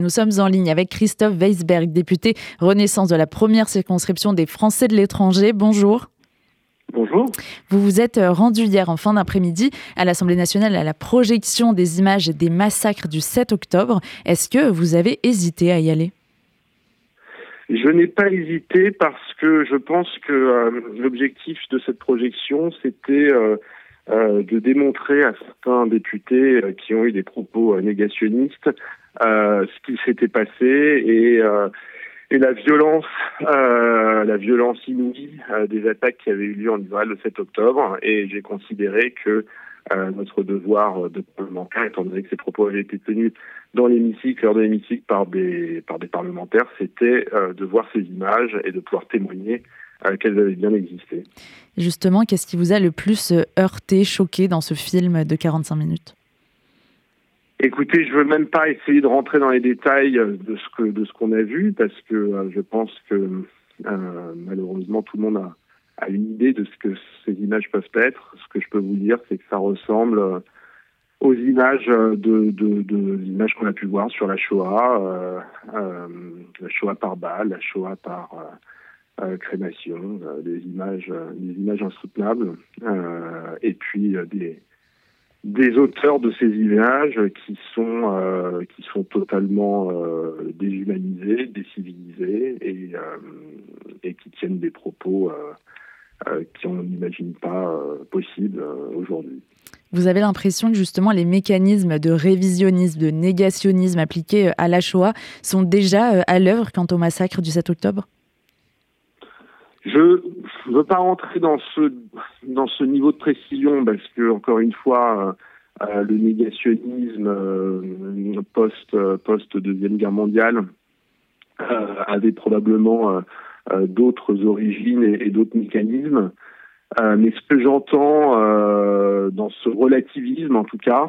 Nous sommes en ligne avec Christophe Weisberg, député Renaissance de la première circonscription des Français de l'étranger. Bonjour. Bonjour. Vous vous êtes rendu hier en fin d'après-midi à l'Assemblée nationale à la projection des images des massacres du 7 octobre. Est-ce que vous avez hésité à y aller? Je n'ai pas hésité parce que je pense que euh, l'objectif de cette projection, c'était euh, euh, de démontrer à certains députés qui ont eu des propos négationnistes euh, ce qui s'était passé et euh, et la violence, euh, la violence inouïe des attaques qui avaient eu lieu en Israël le 7 octobre. Et j'ai considéré que notre devoir de parlementaire, étant donné que ces propos avaient été tenus dans l'hémicycle, lors de l'hémicycle par des par des parlementaires, c'était de voir ces images et de pouvoir témoigner qu'elles avaient bien existé. Justement, qu'est-ce qui vous a le plus heurté, choqué dans ce film de 45 minutes? Écoutez, je veux même pas essayer de rentrer dans les détails de ce que de ce qu'on a vu parce que euh, je pense que euh, malheureusement tout le monde a, une idée de ce que ces images peuvent être. Ce que je peux vous dire, c'est que ça ressemble euh, aux images qu'on a pu voir sur la Shoah, la Shoah par balle, la Shoah par crémation, des images, des images insoutenables, et puis des des auteurs de ces images qui sont euh, qui sont totalement euh, déshumanisés, décivilisés et euh, et qui tiennent des propos qui on n'imagine pas possibles aujourd'hui. Vous avez l'impression que justement les mécanismes de révisionnisme, de négationnisme appliqués à la Shoah sont déjà à l'œuvre quant au massacre du 7 octobre? Je ne veux pas rentrer dans ce dans ce niveau de précision parce que encore une fois, euh, euh le négationnisme euh, post post deuxième guerre mondiale euh, avait probablement d'autres origines et, et d'autres mécanismes. mais ce que j'entends dans ce relativisme, en tout cas,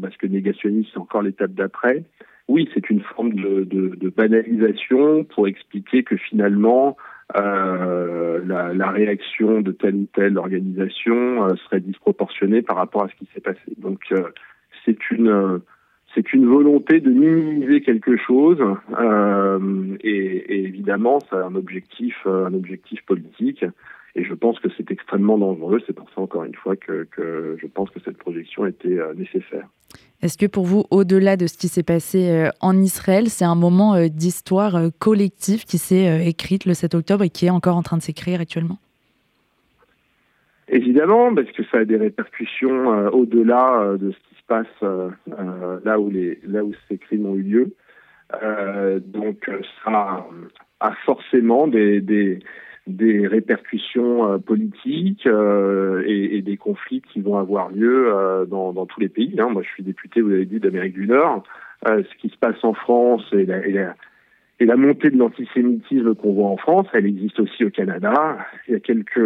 parce que négationnisme c'est encore l'étape d'après, oui, c'est une forme de, de, de, banalisation pour expliquer que finalement euh, la, réaction de telle ou telle organisation euh, serait disproportionnée par rapport à ce qui s'est passé. Donc euh, c'est une c'est une volonté de minimiser quelque chose euh, et, et, évidemment a un objectif un objectif politique et je pense que c'est extrêmement dangereux. C'est pour ça encore une fois que, que je pense que cette projection était nécessaire. Est-ce que pour vous, au-delà de ce qui s'est passé euh, en Israël, c'est un moment euh, d'histoire euh, collective qui s'est écrite le 7 octobre et qui est encore en train de s'écrire actuellement? Évidemment, parce que ça a des répercussions au-delà de ce qui se passe là où les là où ces crimes ont eu lieu. donc ça a forcément des, des des répercussions euh, politiques euh, et, des conflits qui vont avoir lieu euh, dans, tous les pays. Hein. Moi, je suis député, vous l'avez dit, d'Amérique du Nord. ce qui se passe en France et la, montée de l'antisémitisme qu'on voit en France, elle existe aussi au Canada. Il y a quelques,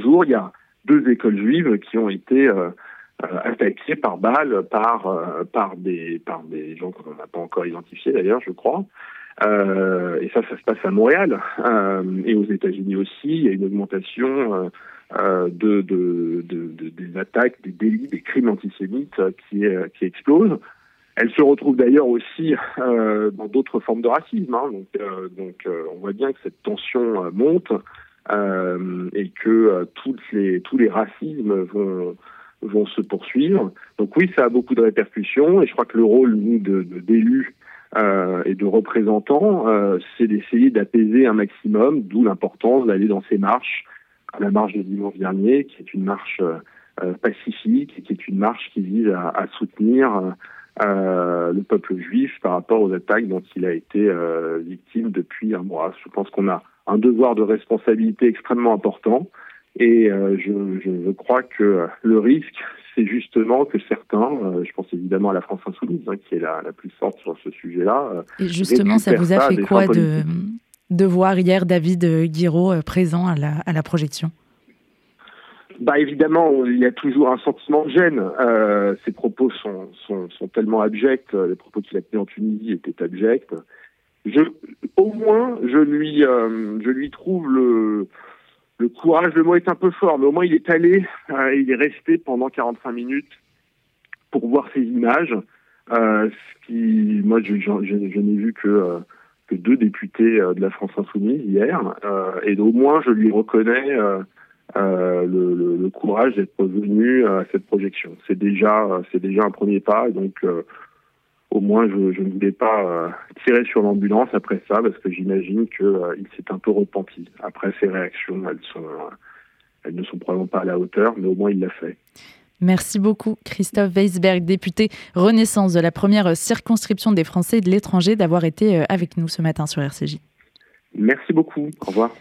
jours, il y a deux écoles juives qui ont été attaquées par balles par des gens qu'on n'a pas encore identifiés d'ailleurs, je crois. Euh, et ça, ça se passe à Montréal euh, et aux États-Unis aussi. Il y a une augmentation euh, euh de, de, de, de, des attaques, des délits, des crimes antisémites qui, qui explosent. Elle se retrouve d'ailleurs aussi euh, dans d'autres formes de racisme. Hein. Donc, euh, donc on voit bien que cette tension monte et que toutes les, tous les racismes vont, vont se poursuivre. Donc oui, ça a beaucoup de répercussions et je crois que le rôle, nous, d'élus, euh, et de représentants, euh, c'est d'essayer d'apaiser un maximum, d'où l'importance d'aller dans ces marches, la marche de dimanche dernier, qui est une marche euh, pacifique qui est une marche qui vise à, à soutenir euh, le peuple juif par rapport aux attaques dont il a été euh, victime depuis un mois. Je pense qu'on a un devoir de responsabilité extrêmement important et euh, je, je, crois que le risque, c'est justement que certains, euh, je pense évidemment à la France insoumise, hein, qui est la, la, plus forte sur ce sujet-là. Euh, Et justement, ça vous a fait quoi de, de voir hier David Guiraud euh, présent à la, à la projection? Bah évidemment, il y a toujours un sentiment de gêne. Euh, ses propos sont, sont, sont tellement abjects, les propos qu'il a tenus en Tunisie étaient abjects. Je, au moins, je lui, euh, je lui trouve le, le courage, le mot est un peu fort, mais au moins il est allé, euh, il est resté pendant 45 minutes pour voir ces images. ce qui, moi, je, n'ai vu que que deux députés de la France insoumise hier, et au moins je lui reconnais le, le, le, courage d'être revenu à cette projection. C'est déjà, c'est déjà un premier pas. Donc, au moins, je, je, ne voulais pas tirer sur l'ambulance après ça, parce que j'imagine qu'il s'est un peu repenti. Après, ses réactions, elles sont, elles ne sont probablement pas à la hauteur, mais au moins il l'a fait. Merci beaucoup, Christophe Weisberg, député Renaissance de la première circonscription des Français de l'étranger, d'avoir été avec nous ce matin sur RCJ. Merci beaucoup. Au revoir.